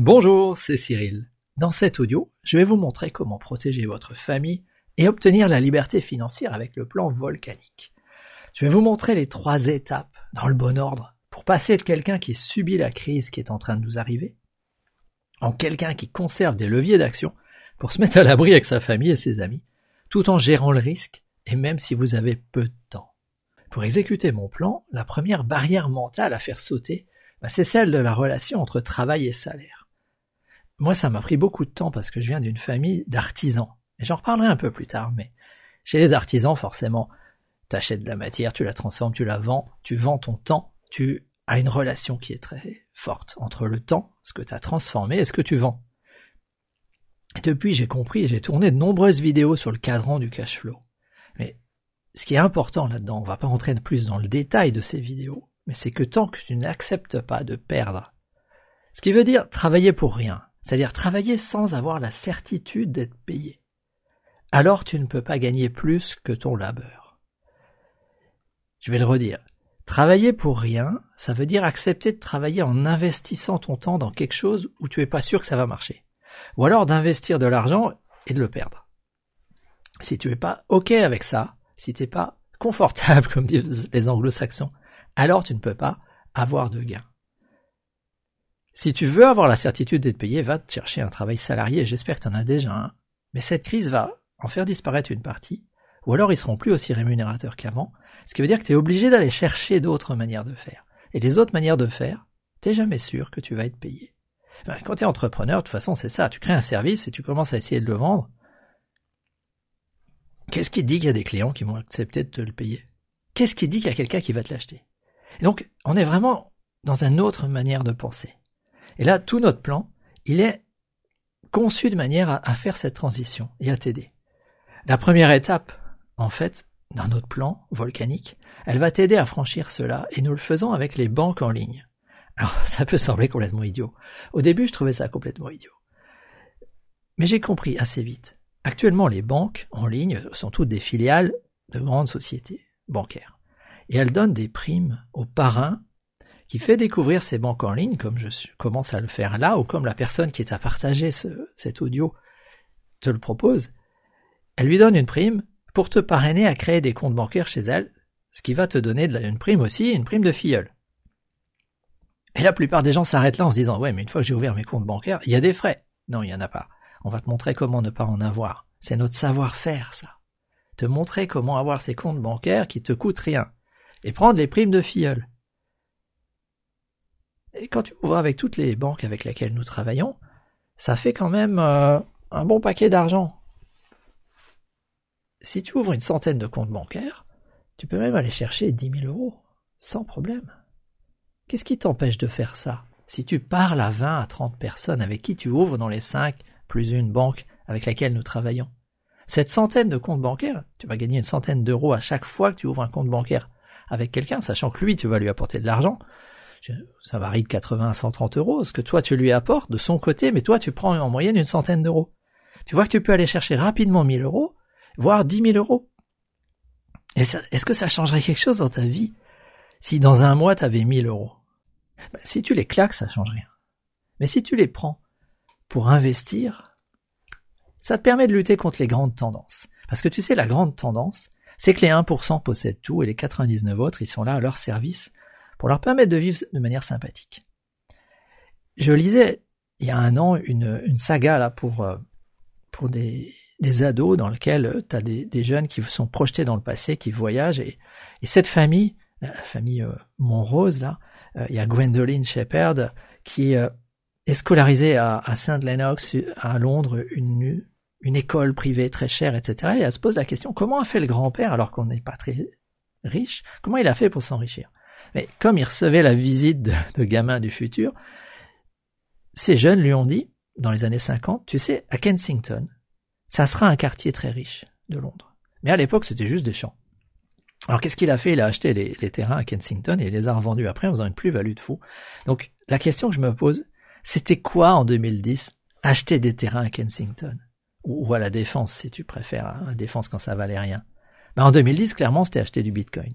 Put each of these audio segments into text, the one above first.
Bonjour, c'est Cyril. Dans cet audio, je vais vous montrer comment protéger votre famille et obtenir la liberté financière avec le plan volcanique. Je vais vous montrer les trois étapes, dans le bon ordre, pour passer de quelqu'un qui subit la crise qui est en train de nous arriver, en quelqu'un qui conserve des leviers d'action pour se mettre à l'abri avec sa famille et ses amis, tout en gérant le risque, et même si vous avez peu de temps. Pour exécuter mon plan, la première barrière mentale à faire sauter, bah, c'est celle de la relation entre travail et salaire. Moi, ça m'a pris beaucoup de temps parce que je viens d'une famille d'artisans. Et j'en reparlerai un peu plus tard, mais chez les artisans, forcément, t'achètes de la matière, tu la transformes, tu la vends, tu vends ton temps, tu as une relation qui est très forte entre le temps, ce que tu as transformé et ce que tu vends. Et depuis, j'ai compris, j'ai tourné de nombreuses vidéos sur le cadran du cash flow. Mais ce qui est important là-dedans, on va pas rentrer plus dans le détail de ces vidéos, mais c'est que tant que tu n'acceptes pas de perdre, ce qui veut dire travailler pour rien, c'est-à-dire travailler sans avoir la certitude d'être payé. Alors tu ne peux pas gagner plus que ton labeur. Je vais le redire. Travailler pour rien, ça veut dire accepter de travailler en investissant ton temps dans quelque chose où tu es pas sûr que ça va marcher. Ou alors d'investir de l'argent et de le perdre. Si tu es pas OK avec ça, si tu n'es pas confortable, comme disent les anglo-saxons, alors tu ne peux pas avoir de gains. Si tu veux avoir la certitude d'être payé, va te chercher un travail salarié, j'espère que tu en as déjà un. Mais cette crise va en faire disparaître une partie, ou alors ils seront plus aussi rémunérateurs qu'avant, ce qui veut dire que tu es obligé d'aller chercher d'autres manières de faire. Et les autres manières de faire, t'es jamais sûr que tu vas être payé. Ben, quand tu es entrepreneur, de toute façon, c'est ça. Tu crées un service et tu commences à essayer de le vendre. Qu'est-ce qui dit qu'il y a des clients qui vont accepter de te le payer? Qu'est-ce qui dit qu'il y a quelqu'un qui va te l'acheter? Donc, on est vraiment dans une autre manière de penser. Et là, tout notre plan, il est conçu de manière à, faire cette transition et à t'aider. La première étape, en fait, dans notre plan volcanique, elle va t'aider à franchir cela et nous le faisons avec les banques en ligne. Alors, ça peut sembler complètement idiot. Au début, je trouvais ça complètement idiot. Mais j'ai compris assez vite. Actuellement, les banques en ligne sont toutes des filiales de grandes sociétés bancaires. Et elles donnent des primes aux parrains qui fait découvrir ces banques en ligne, comme je commence à le faire là, ou comme la personne qui est à partager cet audio te le propose, elle lui donne une prime pour te parrainer à créer des comptes bancaires chez elle, ce qui va te donner une prime aussi, une prime de filleul. Et la plupart des gens s'arrêtent là en se disant ouais mais une fois que j'ai ouvert mes comptes bancaires, il y a des frais. Non, il n'y en a pas. On va te montrer comment ne pas en avoir. C'est notre savoir-faire ça. Te montrer comment avoir ces comptes bancaires qui te coûtent rien. Et prendre les primes de filleul. Et quand tu ouvres avec toutes les banques avec lesquelles nous travaillons, ça fait quand même euh, un bon paquet d'argent. Si tu ouvres une centaine de comptes bancaires, tu peux même aller chercher 10 000 euros, sans problème. Qu'est-ce qui t'empêche de faire ça? Si tu parles à 20 à 30 personnes avec qui tu ouvres dans les 5 plus une banque avec laquelle nous travaillons, cette centaine de comptes bancaires, tu vas gagner une centaine d'euros à chaque fois que tu ouvres un compte bancaire avec quelqu'un, sachant que lui, tu vas lui apporter de l'argent, ça varie de 80 à 130 euros, ce que toi tu lui apportes de son côté, mais toi tu prends en moyenne une centaine d'euros. Tu vois que tu peux aller chercher rapidement 1000 euros, voire 10 000 euros. Est-ce que ça changerait quelque chose dans ta vie si dans un mois tu avais 1000 euros? Ben, Si tu les claques, ça change rien. Mais si tu les prends pour investir, ça te permet de lutter contre les grandes tendances. Parce que tu sais, la grande tendance, c'est que les 1% possèdent tout et les 99 autres, ils sont là à leur service pour leur permettre de vivre de manière sympathique. Je lisais il y a un an une, saga là pour, euh, des, ados dans lequel euh, tu as des, jeunes qui sont projetés dans le passé, qui voyagent, et, cette famille, la famille euh, Montrose, là, il y a Gwendoline Shepherd qui est scolarisée à, à Saint Lennox, à Londres, une, une école privée très chère, etc. Et elle se pose la question, comment a fait le grand-père alors qu'on n'est pas très riche Comment il a fait pour s'enrichir? Mais comme il recevait la visite de, gamins du futur, ces jeunes lui ont dit, dans les années 50, tu sais, à Kensington, ça sera un quartier très riche de Londres. Mais à l'époque, c'était juste des champs. Alors qu'est-ce qu'il a fait? Il a acheté les, terrains à Kensington et il les a revendus après en faisant une plus-value de fou. Donc la question que je me pose, c'était quoi en 2010 acheter des terrains à Kensington? Ou, à la défense si tu préfères, à la défense quand ça valait rien. Ben, en 2010, clairement, c'était acheter du Bitcoin.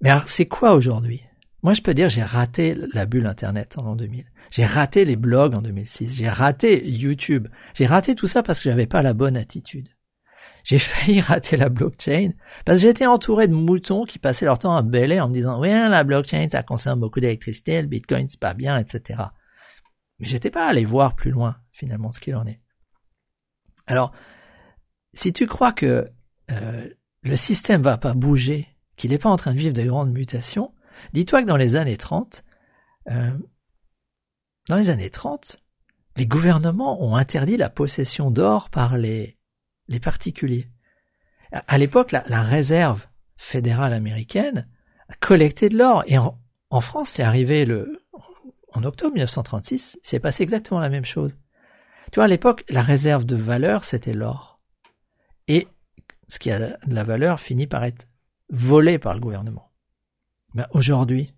Mais alors, c'est quoi aujourd'hui? Moi, je peux dire, j'ai raté la bulle Internet en l'an 2000. J'ai raté les blogs en 2006. J'ai raté YouTube. J'ai raté tout ça parce que j'avais pas la bonne attitude. J'ai failli rater la blockchain parce que j'étais entouré de moutons qui passaient leur temps à bêler en me disant, oui, la blockchain, ça consomme beaucoup d'électricité, le bitcoin, c'est pas bien, etc. Mais j'étais pas allé voir plus loin, finalement, ce qu'il en est. Alors, si tu crois que euh, le système va pas bouger, qu'il n'est pas en train de vivre de grandes mutations, dis-toi que dans les années 30, euh, dans les années 30, les gouvernements ont interdit la possession d'or par les, les particuliers. À l'époque, la, réserve fédérale américaine a collecté de l'or. Et en, France, c'est arrivé en octobre 1936, c'est passé exactement la même chose. Tu vois, à l'époque, la réserve de valeur, c'était l'or. Et ce qui a de la valeur finit par être volé par le gouvernement. Mais aujourd'hui,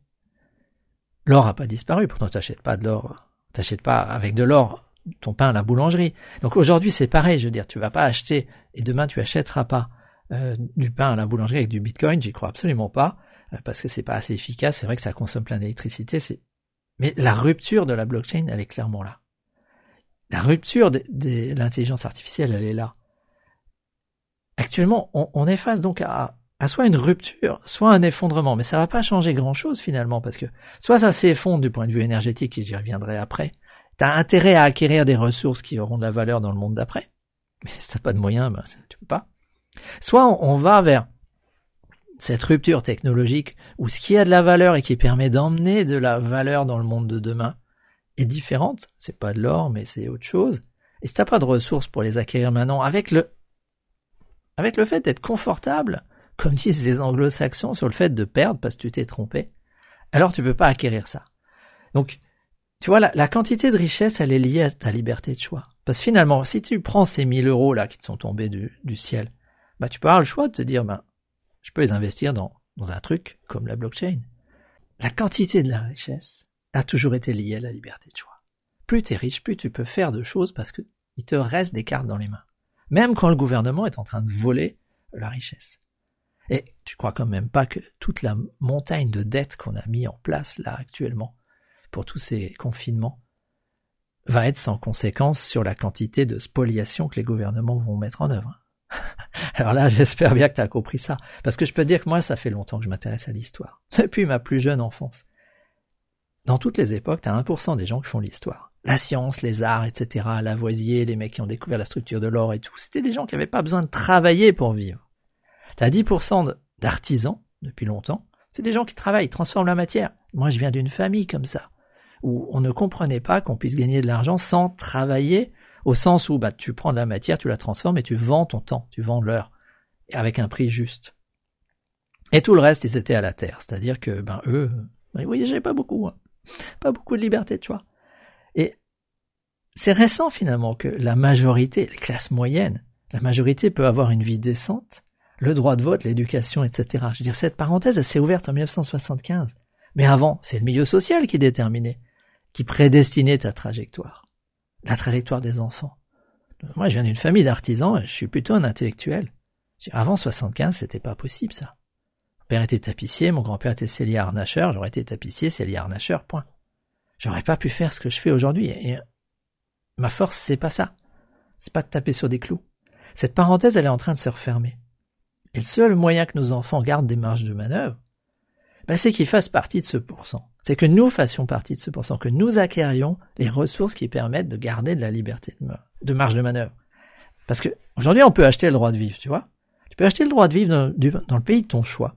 l'or n'a pas disparu. Pourtant, tu n'achètes pas de l'or. T'achètes pas avec de l'or ton pain à la boulangerie. Donc aujourd'hui, c'est pareil. Je veux dire, tu vas pas acheter et demain tu achèteras pas euh, du pain à la boulangerie avec du bitcoin. J'y crois absolument pas euh, parce que c'est pas assez efficace. C'est vrai que ça consomme plein d'électricité. Mais la rupture de la blockchain, elle est clairement là. La rupture de, l'intelligence artificielle, elle est là. Actuellement, on, est face donc à, à, soit une rupture, soit un effondrement, mais ça va pas changer grand-chose finalement, parce que soit ça s'effondre du point de vue énergétique, et j'y reviendrai après, tu as intérêt à acquérir des ressources qui auront de la valeur dans le monde d'après, mais si t'as pas de moyens, ben, tu peux pas. Soit on, va vers cette rupture technologique où ce qui a de la valeur et qui permet d'emmener de la valeur dans le monde de demain, est différente. C'est pas de l'or, mais c'est autre chose. Et si t'as pas de ressources pour les acquérir maintenant, avec le, avec le fait d'être confortable, comme disent les anglo-saxons, sur le fait de perdre parce que tu t'es trompé, alors tu peux pas acquérir ça. Donc, tu vois, la, quantité de richesse, elle est liée à ta liberté de choix. Parce que finalement, si tu prends ces 1000 euros là qui te sont tombés du, ciel, bah tu peux avoir le choix de te dire, ben, je peux les investir dans, dans un truc comme la blockchain. La quantité de la richesse, a toujours été lié à la liberté de choix. Plus tu es riche, plus tu peux faire de choses parce que il te reste des cartes dans les mains. Même quand le gouvernement est en train de voler la richesse. Et tu crois quand même pas que toute la montagne de dettes qu'on a mis en place là actuellement pour tous ces confinements va être sans conséquence sur la quantité de spoliation que les gouvernements vont mettre en œuvre? Alors là, j'espère bien que tu as compris ça. Parce que je peux te dire que moi, ça fait longtemps que je m'intéresse à l'histoire. Depuis ma plus jeune enfance. Dans toutes les époques, t'as 1% des gens qui font l'histoire. La science, les arts, etc., Lavoisier, les mecs qui ont découvert la structure de l'or et tout, c'était des gens qui n'avaient pas besoin de travailler pour vivre. T'as 10% d'artisans, depuis longtemps, c'est des gens qui travaillent, transforment la matière. Moi, je viens d'une famille comme ça, où on ne comprenait pas qu'on puisse gagner de l'argent sans travailler, au sens où bah, tu prends de la matière, tu la transformes et tu vends ton temps, tu vends l'heure, avec un prix juste. Et tout le reste, ils étaient à la terre, c'est-à-dire que ben eux, ben, ils voyageaient pas beaucoup. Hein. Pas beaucoup de liberté de choix. Et c'est récent finalement que la majorité, les classes moyennes, la majorité peut avoir une vie décente, le droit de vote, l'éducation, etc. Je veux dire, cette parenthèse, elle s'est ouverte en 1975. Mais avant, c'est le milieu social qui déterminait, qui prédestinait ta trajectoire. La trajectoire des enfants. Moi, je viens d'une famille d'artisans, je suis plutôt un intellectuel. Avant 75, c'était pas possible, ça père était tapissier, mon grand-père était cellier harnacheur, j'aurais été tapissier, cellier harnacheur, point. J'aurais pas pu faire ce que je fais aujourd'hui. Ma force, c'est pas ça. C'est pas de taper sur des clous. Cette parenthèse, elle est en train de se refermer. Et le seul moyen que nos enfants gardent des marges de manœuvre, bah, c'est qu'ils fassent partie de ce pourcent. C'est que nous fassions partie de ce pourcent, que nous acquérions les ressources qui permettent de garder de la liberté de, marge de manœuvre. Parce que aujourd'hui, on peut acheter le droit de vivre, tu vois. Tu peux acheter le droit de vivre dans, dans le pays de ton choix.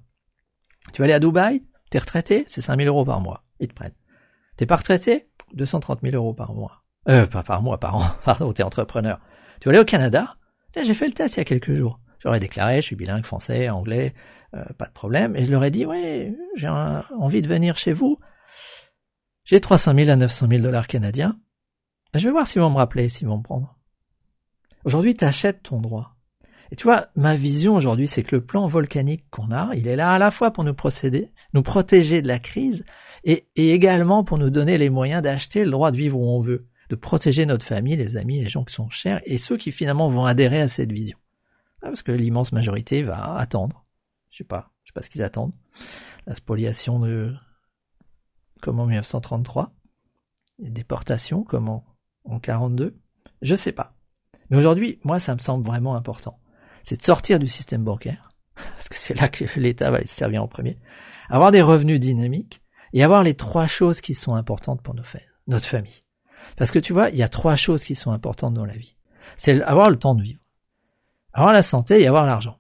Tu vas aller à Dubaï, t'es retraité, c'est 5000 euros par mois. Ils te prennent. T'es pas retraité, 230 000 euros par mois. Euh, pas par mois, par an. Pardon, t'es entrepreneur. Tu vas aller au Canada. J'ai fait le test il y a quelques jours. J'aurais déclaré, je suis bilingue français, anglais, euh, pas de problème. Et je leur ai dit, ouais, j'ai envie de venir chez vous. J'ai 300 000 à 900 000 dollars canadiens. Je vais voir s'ils vont me rappeler, s'ils vont me prendre. Aujourd'hui, t'achètes ton droit. Et tu vois, ma vision aujourd'hui, c'est que le plan volcanique qu'on a, il est là à la fois pour nous procéder, nous protéger de la crise, et, également pour nous donner les moyens d'acheter le droit de vivre où on veut, de protéger notre famille, les amis, les gens qui sont chers, et ceux qui finalement vont adhérer à cette vision. Ah, parce que l'immense majorité va attendre. Je sais pas, je sais pas ce qu'ils attendent. La spoliation de, comme en 1933, les déportations comme en, en 42, je sais pas. Mais aujourd'hui, moi, ça me semble vraiment important. C'est de sortir du système bancaire, parce que c'est là que l'État va se servir en premier, avoir des revenus dynamiques et avoir les trois choses qui sont importantes pour notre famille. Parce que tu vois, il y a trois choses qui sont importantes dans la vie. C'est avoir le temps de vivre, avoir la santé et avoir l'argent.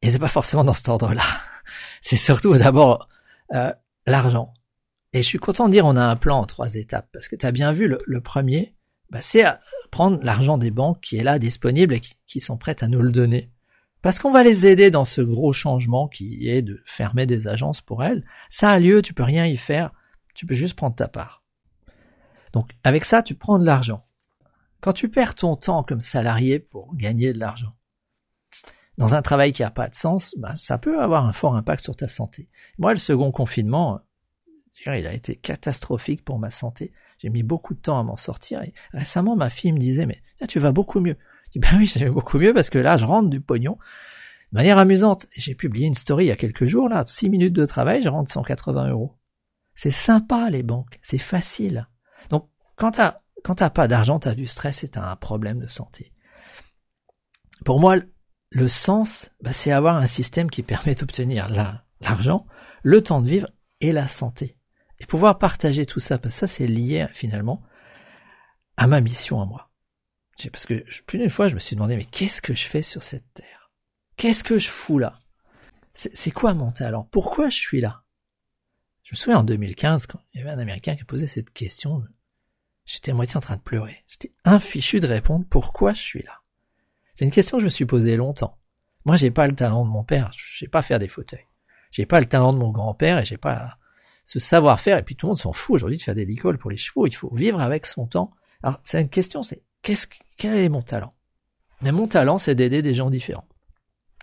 Et c'est pas forcément dans cet ordre-là. C'est surtout d'abord euh, l'argent. Et je suis content de dire on a un plan en trois étapes parce que tu as bien vu le, premier, bah, c'est prendre l'argent des banques qui est là disponible et qui, sont prêtes à nous le donner. Parce qu'on va les aider dans ce gros changement qui est de fermer des agences pour elles. Ça a lieu, tu peux rien y faire, tu peux juste prendre ta part. Donc avec ça, tu prends de l'argent. Quand tu perds ton temps comme salarié pour gagner de l'argent, dans un travail qui n'a pas de sens, bah, ça peut avoir un fort impact sur ta santé. Moi, le second confinement, il a été catastrophique pour ma santé. J'ai mis beaucoup de temps à m'en sortir. Et récemment, ma fille me disait, mais tu vas beaucoup mieux. Je dis, ben oui, je vais beaucoup mieux parce que là, je rentre du pognon. De manière amusante, j'ai publié une story il y a quelques jours, là, 6 minutes de travail, je rentre 180 euros. C'est sympa, les banques. C'est facile. Donc, quand t'as, quand t'as pas d'argent, t'as du stress et t'as un problème de santé. Pour moi, le sens, bah, c'est avoir un système qui permet d'obtenir l'argent, le temps de vivre et la santé. Et pouvoir partager tout ça, parce que ça c'est lié finalement à ma mission à moi. Parce que plus d'une fois je me suis demandé, mais qu'est-ce que je fais sur cette terre? Qu'est-ce que je fous là? C'est quoi mon talent? Pourquoi je suis là? Je me souviens en 2015, quand il y avait un Américain qui posé cette question, j'étais à moitié en train de pleurer. J'étais infichu de répondre pourquoi je suis là? C'est une question que je me suis posée longtemps. Moi, j'ai pas le talent de mon père, je sais pas faire des fauteuils. J'ai pas le talent de mon grand-père et j'ai pas ce savoir-faire. Et puis tout le monde s'en fout aujourd'hui de faire des licoles pour les chevaux. Il faut vivre avec son temps. Alors, c'est une question, c'est qu'est-ce, quel est mon talent? Mais mon talent, c'est d'aider des gens différents.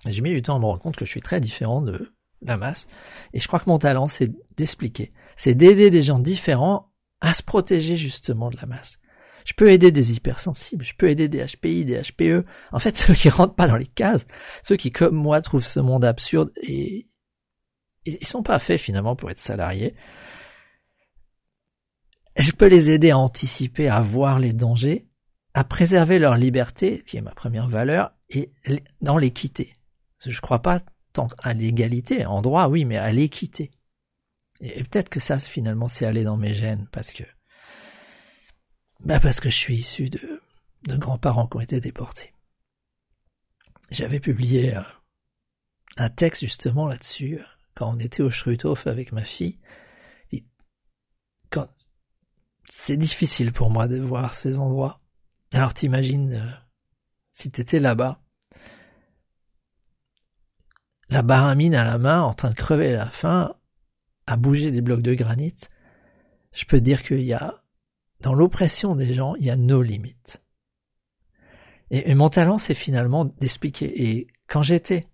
J'ai mis du temps à me rendre compte que je suis très différent de la masse. Et je crois que mon talent, c'est d'expliquer. C'est d'aider des gens différents à se protéger justement de la masse. Je peux aider des hypersensibles, je peux aider des HPI, des HPE. En fait, ceux qui rentrent pas dans les cases, ceux qui, comme moi, trouvent ce monde absurde et ils sont pas faits finalement pour être salariés. Je peux les aider à anticiper, à voir les dangers, à préserver leur liberté, qui est ma première valeur, et dans l'équité. Je crois pas tant à l'égalité, en droit, oui, mais à l'équité. Et peut-être que ça, finalement, c'est aller dans mes gènes, parce que bah parce que je suis issu de, de grands-parents qui ont été déportés. J'avais publié euh, un texte justement là-dessus euh, quand on était au Schruthof avec ma fille. Quand c'est difficile pour moi de voir ces endroits. Alors t'imagines euh, si t'étais là-bas, la baramine à la main, en train de crever la faim, à bouger des blocs de granit. Je peux dire qu'il y a dans l'oppression des gens, il y a nos limites. Et, mon talent, c'est finalement d'expliquer. Et quand j'étais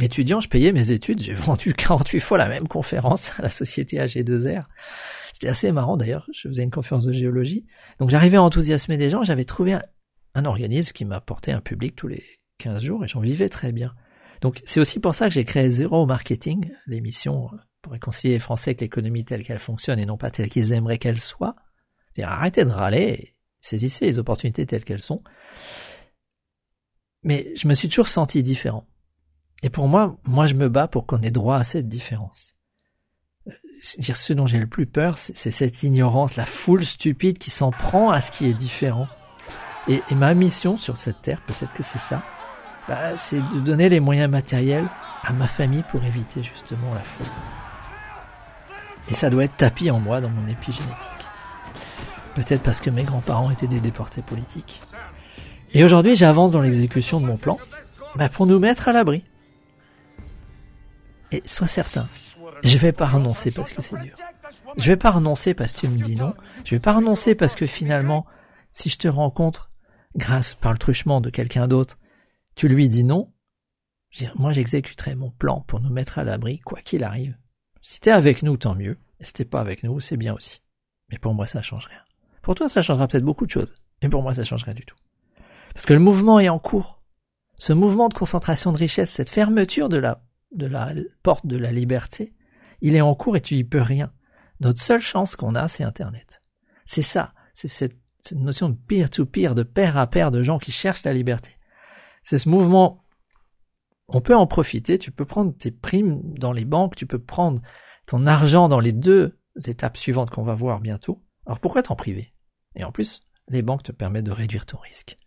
étudiant, je payais mes études, j'ai vendu 48 fois la même conférence à la société AG2R. C'était assez marrant d'ailleurs, je faisais une conférence de géologie. Donc j'arrivais à enthousiasmer des gens, j'avais trouvé un, organisme qui m'apportait un public tous les 15 jours et j'en vivais très bien. Donc c'est aussi pour ça que j'ai créé Zero Marketing, l'émission pour réconcilier les Français avec l'économie telle qu'elle fonctionne et non pas telle qu'ils aimeraient qu'elle soit. C'est-à-dire arrêtez de râler, saisissez les opportunités telles qu'elles sont. Mais je me suis toujours senti différent. Et pour moi, moi je me bats pour qu'on ait droit à cette différence. Euh, dire ce dont j'ai le plus peur, c'est cette ignorance, la foule stupide qui s'en prend à ce qui est différent. Et, ma mission sur cette terre, peut-être que c'est ça, bah, c'est de donner les moyens matériels à ma famille pour éviter justement la foule. Et ça doit être tapis en moi dans mon épigénétique. Peut-être parce que mes grands-parents étaient des déportés politiques. Et aujourd'hui, j'avance dans l'exécution de mon plan bah, pour nous mettre à l'abri. Et sois certain, je vais pas renoncer parce que c'est dur. Je vais pas renoncer parce que tu me dis non. Je vais pas renoncer parce que finalement, si je te rencontre grâce par le truchement de quelqu'un d'autre, tu lui dis non. moi, j'exécuterai mon plan pour nous mettre à l'abri, quoi qu'il arrive. Si t'es avec nous, tant mieux. Et si t'es pas avec nous, c'est bien aussi. Mais pour moi, ça change rien. Pour toi, ça changera peut-être beaucoup de choses. Mais pour moi, ça changerait du tout. Parce que le mouvement est en cours. Ce mouvement de concentration de richesse, cette fermeture de la, de la porte de la liberté, il est en cours et tu y peux rien. Notre seule chance qu'on a, c'est Internet. C'est ça, c'est cette, notion de peer-to-peer, de pair à pair de gens qui cherchent la liberté. C'est ce mouvement, on peut en profiter, tu peux prendre tes primes dans les banques, tu peux prendre ton argent dans les deux étapes suivantes qu'on va voir bientôt. Alors pourquoi t'en priver? Et en plus, les banques te permettent de réduire ton risque.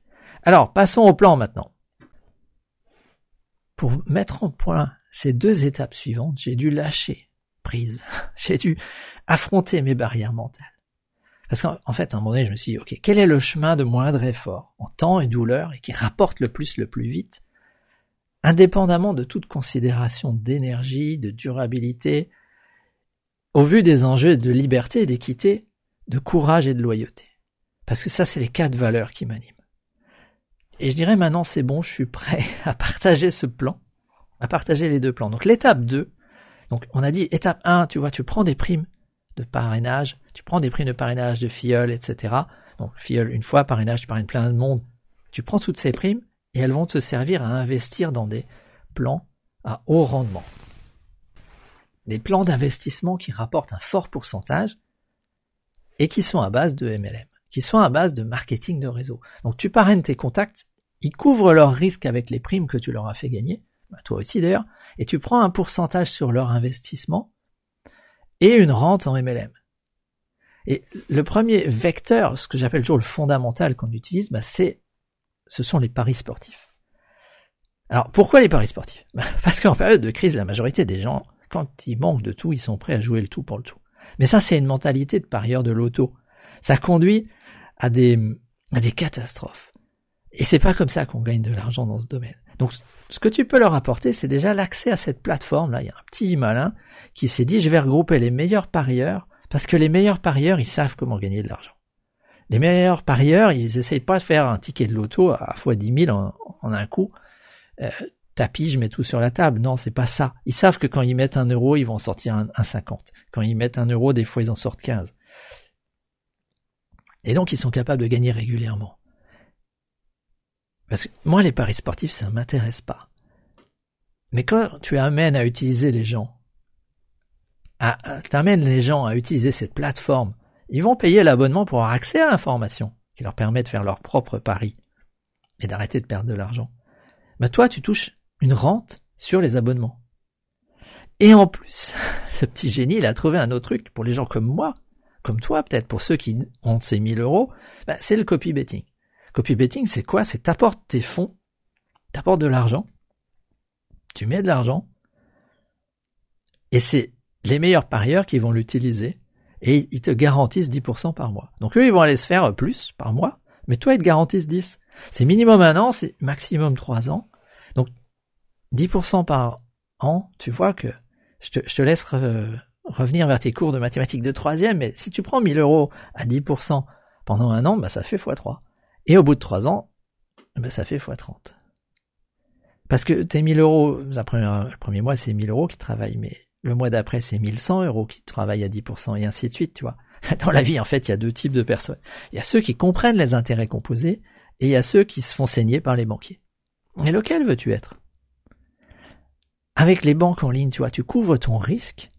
Alors, passons au plan maintenant. Pour mettre en point ces deux étapes suivantes, j'ai dû lâcher prise. j'ai dû affronter mes barrières mentales. Parce qu'en fait, à un moment donné, je me suis dit, OK, quel est le chemin de moindre effort, en temps et douleur, et qui rapporte le plus le plus vite, indépendamment de toute considération d'énergie, de durabilité, au vu des enjeux de liberté, d'équité, de courage et de loyauté. Parce que ça, c'est les quatre valeurs qui m'animent. Et je dirais maintenant, c'est bon, je suis prêt à partager ce plan, à partager les deux plans. Donc l'étape 2, donc on a dit étape 1, tu vois, tu prends des primes de parrainage, tu prends des primes de parrainage de filleul, etc. Donc filleul une fois, parrainage, tu parraines plein de monde. Tu prends toutes ces primes et elles vont te servir à investir dans des plans à haut rendement. Des plans d'investissement qui rapportent un fort pourcentage et qui sont à base de MLM qui sont à base de marketing de réseau. Donc tu parraines tes contacts, ils couvrent leurs risques avec les primes que tu leur as fait gagner, bah, toi aussi d'ailleurs, et tu prends un pourcentage sur leur investissement et une rente en MLM. Et le premier vecteur, ce que j'appelle toujours le fondamental qu'on utilise, bah c'est, ce sont les paris sportifs. Alors pourquoi les paris sportifs? Bah, Parce qu'en période de crise, la majorité des gens, quand ils manquent de tout, ils sont prêts à jouer le tout pour le tout. Mais ça, c'est une mentalité de parieur de l'auto. Ça conduit à des, à des catastrophes. Et c'est pas comme ça qu'on gagne de l'argent dans ce domaine. Donc, ce que tu peux leur apporter, c'est déjà l'accès à cette plateforme. Là, il y a un petit malin qui s'est dit, je vais regrouper les meilleurs parieurs, parce que les meilleurs parieurs, ils savent comment gagner de l'argent. Les meilleurs parieurs, ils essayent pas de faire un ticket de loto à fois 10 000 en, un coup. Euh, tapis, je mets tout sur la table. Non, c'est pas ça. Ils savent que quand ils mettent un euro, ils vont en sortir un, un 50. Quand ils mettent un euro, des fois, ils en sortent 15. Et donc ils sont capables de gagner régulièrement. Parce que moi, les paris sportifs, ça ne m'intéresse pas. Mais quand tu amènes à utiliser les gens, tu amènes les gens à utiliser cette plateforme, ils vont payer l'abonnement pour avoir accès à l'information qui leur permet de faire leur propre pari et d'arrêter de perdre de l'argent. Mais toi, tu touches une rente sur les abonnements. Et en plus, ce petit génie, il a trouvé un autre truc pour les gens comme moi comme toi, peut-être pour ceux qui ont ces 1000 euros, bah, c'est le copy betting. Copy betting, c'est quoi? C'est t'apportes tes fonds, t'apportes de l'argent, tu mets de l'argent, et c'est les meilleurs parieurs qui vont l'utiliser, et ils te garantissent 10% par mois. Donc eux, ils vont aller se faire plus par mois, mais toi, ils te garantissent 10. C'est minimum un an, c'est maximum 3 ans. Donc 10% par an, tu vois que je te, laisse revenir vers tes cours de mathématiques de troisième, mais si tu prends 1000 euros à 10% pendant un an, bah, ça fait x3. Et au bout de 3 ans, bah, ça fait x30. Parce que tes 1000 euros, le premier mois, c'est 1000 euros qui travaillent, mais le mois d'après, c'est 1100 euros qui travaillent à 10%, et ainsi de suite, tu vois. Dans la vie, en fait, il y a deux types de personnes. Il y a ceux qui comprennent les intérêts composés, et il y a ceux qui se font saigner par les banquiers. Et lequel veux-tu être? Avec les banques en ligne, tu vois, tu couvres ton risque,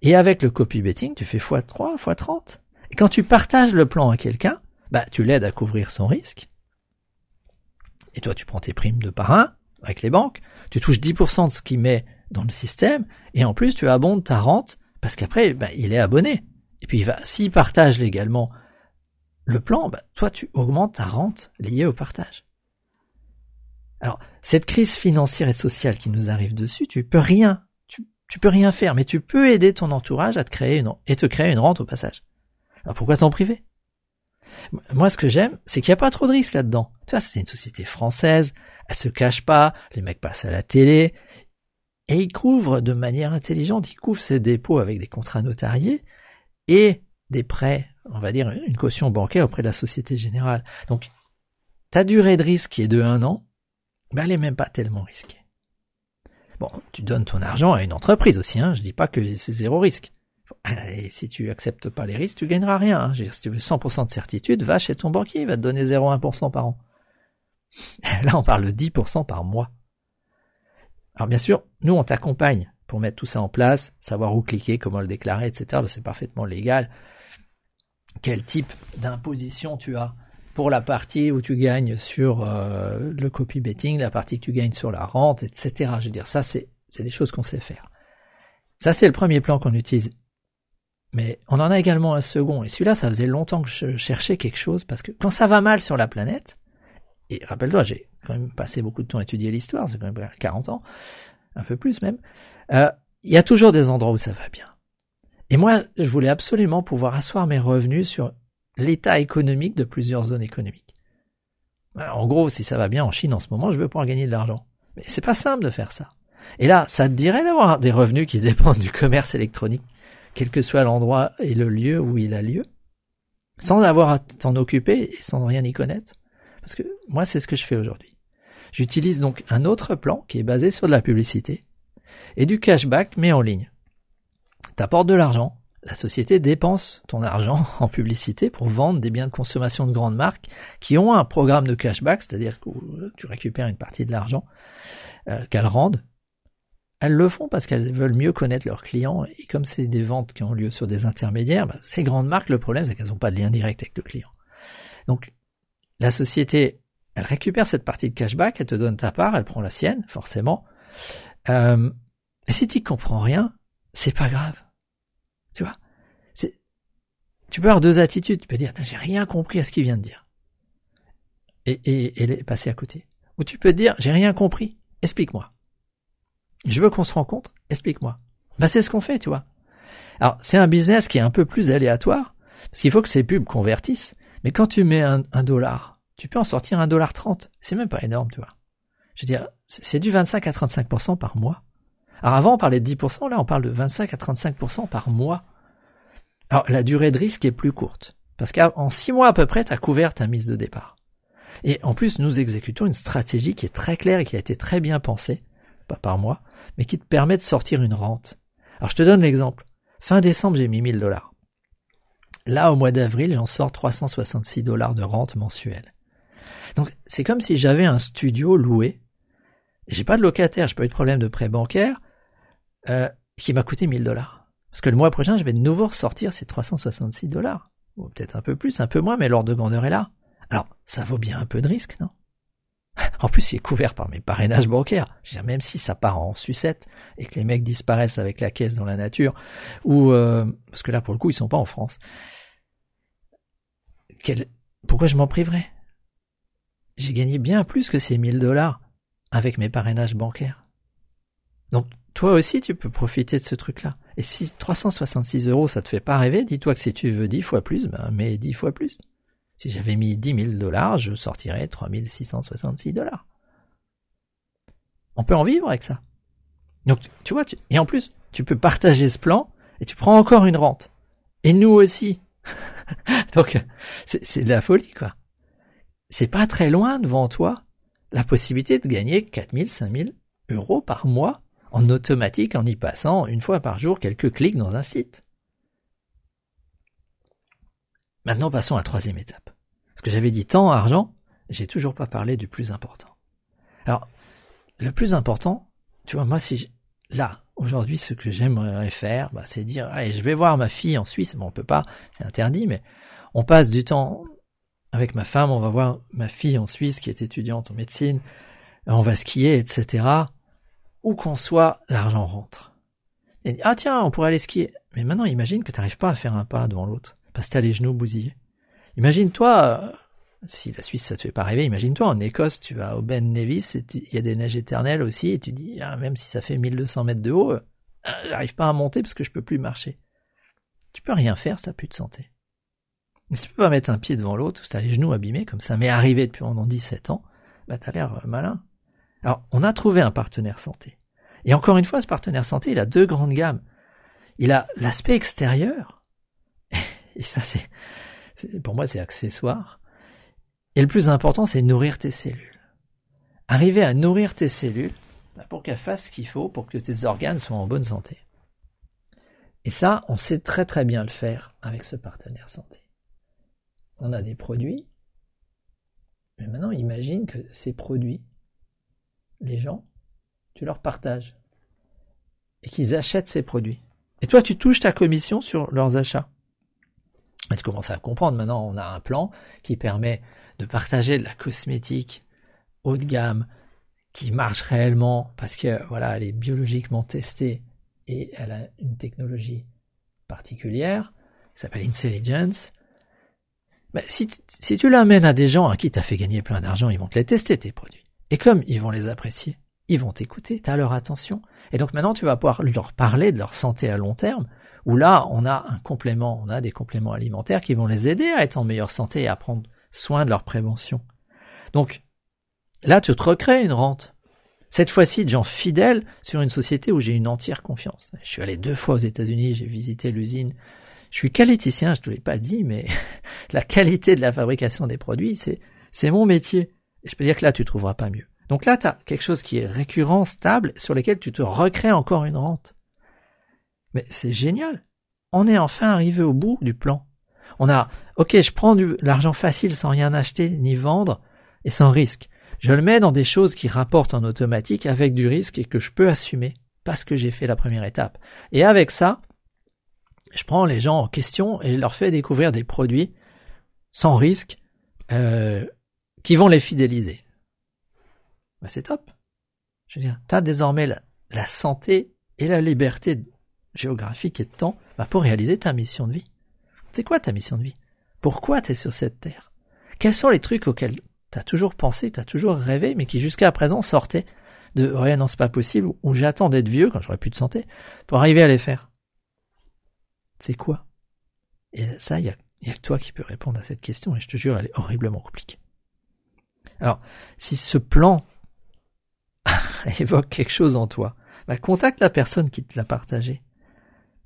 et avec le copy betting, tu fais x3, x30. Et quand tu partages le plan à quelqu'un, bah, tu l'aides à couvrir son risque. Et toi, tu prends tes primes de parrain avec les banques, tu touches 10% de ce qu'il met dans le système, et en plus, tu abondes ta rente, parce qu'après, bah, il est abonné. Et puis, va, s'il partage légalement le plan, bah, toi, tu augmentes ta rente liée au partage. Alors, cette crise financière et sociale qui nous arrive dessus, tu peux rien tu peux rien faire, mais tu peux aider ton entourage à te créer une, et te créer une rente au passage. Alors pourquoi t'en priver? Moi, ce que j'aime, c'est qu'il n'y a pas trop de risques là-dedans. Tu vois, c'est une société française, elle se cache pas, les mecs passent à la télé, et ils couvrent de manière intelligente, ils couvrent ces dépôts avec des contrats notariés et des prêts, on va dire une caution bancaire auprès de la Société Générale. Donc, ta durée de risque qui est de un an, ben, elle est même pas tellement risquée. Bon, tu donnes ton argent à une entreprise aussi, hein. Je dis pas que c'est zéro risque. Et si tu acceptes pas les risques, tu gagneras rien. Hein. si tu veux 100% de certitude, va chez ton banquier, il va te donner 0,1% par an. Là, on parle de 10% par mois. Alors bien sûr, nous, on t'accompagne pour mettre tout ça en place, savoir où cliquer, comment le déclarer, etc. C'est parfaitement légal. Quel type d'imposition tu as pour la partie où tu gagnes sur euh, le copy betting, la partie que tu gagnes sur la rente, etc. Je veux dire, ça, c'est des choses qu'on sait faire. Ça, c'est le premier plan qu'on utilise. Mais on en a également un second. Et celui-là, ça faisait longtemps que je cherchais quelque chose parce que quand ça va mal sur la planète, et rappelle-toi, j'ai quand même passé beaucoup de temps à étudier l'histoire, c'est quand même 40 ans, un peu plus même, euh, il y a toujours des endroits où ça va bien. Et moi, je voulais absolument pouvoir asseoir mes revenus sur l'état économique de plusieurs zones économiques. En gros, si ça va bien en Chine en ce moment, je veux pouvoir gagner de l'argent. Mais c'est pas simple de faire ça. Et là, ça te dirait d'avoir des revenus qui dépendent du commerce électronique, quel que soit l'endroit et le lieu où il a lieu, sans avoir à t'en occuper et sans rien y connaître? Parce que moi, c'est ce que je fais aujourd'hui. J'utilise donc un autre plan qui est basé sur de la publicité et du cashback, mais en ligne. T'apportes de l'argent, la société dépense ton argent en publicité pour vendre des biens de consommation de grandes marques qui ont un programme de cashback, c'est-à-dire que tu récupères une partie de l'argent euh, qu'elles rendent. Elles le font parce qu'elles veulent mieux connaître leurs clients et comme c'est des ventes qui ont lieu sur des intermédiaires, bah, ces grandes marques, le problème c'est qu'elles n'ont pas de lien direct avec le client. Donc la société, elle récupère cette partie de cashback, elle te donne ta part, elle prend la sienne, forcément. Euh, si tu comprends rien, c'est pas grave. Tu vois? Tu peux avoir deux attitudes. Tu peux dire, j'ai rien compris à ce qu'il vient de dire. Et, et, et passer à côté. Ou tu peux dire, j'ai rien compris. Explique-moi. Je veux qu'on se rencontre. Explique-moi. Bah, c'est ce qu'on fait, tu vois. Alors, c'est un business qui est un peu plus aléatoire. Parce qu'il faut que ces pubs convertissent. Mais quand tu mets un, dollar, tu peux en sortir un dollar trente. C'est même pas énorme, tu vois. Je veux dire, c'est du 25 à 35% par mois. Alors avant, on parlait de 10%, là, on parle de 25 à 35% par mois. Alors la durée de risque est plus courte. Parce qu'en six mois à peu près, tu as couvert ta mise de départ. Et en plus, nous exécutons une stratégie qui est très claire et qui a été très bien pensée, pas par moi, mais qui te permet de sortir une rente. Alors je te donne l'exemple. Fin décembre, j'ai mis 1000 dollars. Là, au mois d'avril, j'en sors 366 dollars de rente mensuelle. Donc, c'est comme si j'avais un studio loué. J'ai pas de locataire, j'ai pas eu de problème de prêt bancaire, euh, qui m'a coûté 1000 dollars. Parce que le mois prochain, je vais de nouveau ressortir ces 366 dollars. Ou peut-être un peu plus, un peu moins, mais l'ordre de grandeur est là. Alors, ça vaut bien un peu de risque, non? En plus, il est couvert par mes parrainages bancaires. Je veux dire, même si ça part en sucette et que les mecs disparaissent avec la caisse dans la nature, ou euh, parce que là, pour le coup, ils sont pas en France. Pourquoi je m'en priverais? J'ai gagné bien plus que ces 1000 dollars avec mes parrainages bancaires. Donc, toi aussi, tu peux profiter de ce truc-là. Et si 366 euros, ça te fait pas rêver, dis-toi que si tu veux 10 fois plus, ben, mets 10 fois plus. Si j'avais mis 10 000 dollars, je sortirais 3666 dollars. On peut en vivre avec ça. Donc, tu vois, et en plus, tu peux partager ce plan et tu prends encore une rente. Et nous aussi. Donc, c'est de la folie, quoi. C'est pas très loin devant toi la possibilité de gagner 4000, 5000 euros par mois en automatique en y passant une fois par jour quelques clics dans un site. Maintenant, passons à la troisième étape. Parce que j'avais dit temps, argent, j'ai toujours pas parlé du plus important. Alors, le plus important, tu vois, moi, si là, aujourd'hui, ce que j'aimerais faire, bah, c'est dire, allez, je vais voir ma fille en Suisse. Bon, on peut pas, c'est interdit, mais on passe du temps avec ma femme, on va voir ma fille en Suisse qui est étudiante en médecine, on va skier, etc. Où qu'on soit, l'argent rentre. Et, ah tiens, on pourrait aller skier. Mais maintenant, imagine que tu n'arrives pas à faire un pas devant l'autre, parce que tu les genoux bousillés. Imagine-toi, euh, si la Suisse ça te fait pas rêver, imagine-toi en Écosse, tu vas au Ben Nevis, il y a des neiges éternelles aussi, et tu dis, ah, même si ça fait 1200 mètres de haut, euh, j'arrive pas à monter parce que je peux plus marcher. Tu peux rien faire si t'as plus de santé. Mais si tu peux pas mettre un pied devant l'autre, ou si les genoux abîmés comme ça, mais arrivé depuis pendant 17 ans, bah t'as l'air euh, malin. Alors, on a trouvé un partenaire santé. Et encore une fois, ce partenaire santé, il a deux grandes gammes. Il a l'aspect extérieur, et ça c'est, pour moi c'est accessoire, et le plus important, c'est nourrir tes cellules. Arriver à nourrir tes cellules bah, pour qu'elles fassent ce qu'il faut pour que tes organes soient en bonne santé. Et ça, on sait très très bien le faire avec ce partenaire santé. On a des produits, mais maintenant imagine que ces produits, les gens, tu leur partages. et qu'ils achètent ces produits. Et toi, tu touches ta commission sur leurs achats. Et tu commences à comprendre, maintenant on a un plan qui permet de partager de la cosmétique haut de gamme, qui marche réellement parce que voilà, elle est biologiquement testée et elle a une technologie particulière qui s'appelle Intelligence. Ben, si, si tu l'amènes à des gens à qui tu as fait gagner plein d'argent, ils vont te les tester tes produits. Et comme ils vont les apprécier, ils vont t'écouter, tu as leur attention. Et donc maintenant tu vas pouvoir leur parler de leur santé à long terme, où là on a un complément, on a des compléments alimentaires qui vont les aider à être en meilleure santé et à prendre soin de leur prévention. Donc là tu te recrées une rente. Cette fois-ci de gens fidèles sur une société où j'ai une entière confiance. Je suis allé deux fois aux États-Unis, j'ai visité l'usine. Je suis qualiticien, je te l'ai pas dit, mais la qualité de la fabrication des produits, c'est, c'est mon métier. Et je peux dire que là, tu trouveras pas mieux. Donc là, tu as quelque chose qui est récurrent, stable, sur lequel tu te recrées encore une rente. Mais c'est génial. On est enfin arrivé au bout du plan. On a, ok, je prends de l'argent facile sans rien acheter ni vendre et sans risque. Je le mets dans des choses qui rapportent en automatique avec du risque et que je peux assumer parce que j'ai fait la première étape. Et avec ça, je prends les gens en question et je leur fais découvrir des produits sans risque euh, qui vont les fidéliser. Ben, c'est top. Je veux dire, tu as désormais la, santé et la liberté géographique et de temps bah, pour réaliser ta mission de vie. C'est quoi ta mission de vie? Pourquoi tu sur cette terre? Quels sont les trucs auxquels T'as toujours pensé, t'as toujours rêvé, mais qui jusqu'à présent sortaient de ouais non c'est pas possible ou j'attends d'être vieux quand j'aurai plus de santé pour arriver à les faire. C'est quoi? Et ça, il y a que toi qui peux répondre à cette question et je te jure, elle est horriblement compliquée. Alors, si ce plan évoque quelque chose en toi, bah, contacte la personne qui te l'a partagé.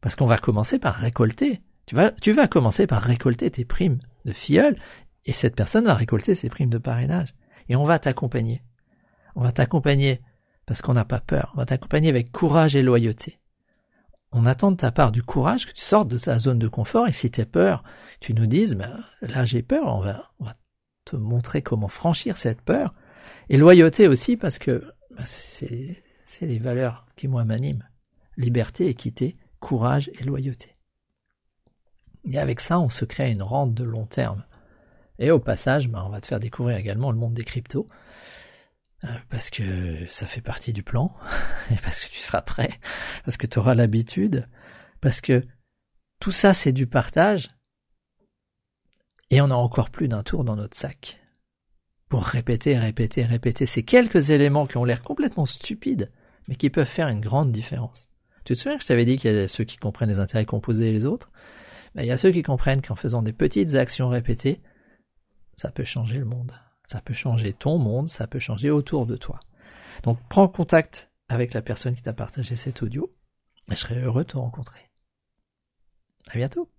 Parce qu'on va commencer par récolter. Tu vas, tu vas commencer par récolter tes primes de filleul et cette personne va récolter ses primes de parrainage. Et on va t'accompagner. On va t'accompagner parce qu'on n'a pas peur. On va t'accompagner avec courage et loyauté. On attend de ta part du courage que tu sortes de ta zone de confort et si tu as peur, tu nous dises, ben, là j'ai peur, on va, on va te montrer comment franchir cette peur. Et loyauté aussi parce que ben, c'est les valeurs qui moi m'animent. Liberté, équité, courage et loyauté. Et avec ça, on se crée une rente de long terme. Et au passage, bah, on va te faire découvrir également le monde des cryptos. Euh, parce que ça fait partie du plan, et parce que tu seras prêt, parce que tu auras l'habitude, parce que tout ça c'est du partage, et on a encore plus d'un tour dans notre sac. Pour répéter, répéter, répéter ces quelques éléments qui ont l'air complètement stupides, mais qui peuvent faire une grande différence. Tu te souviens que je t'avais dit qu'il y a ceux qui comprennent les intérêts composés et les autres? Il y a ceux qui comprennent qu'en faisant des petites actions répétées, ça peut changer le monde. Ça peut changer ton monde, ça peut changer autour de toi. Donc prends contact avec la personne qui t'a partagé cet audio et je serai heureux de te rencontrer. À bientôt.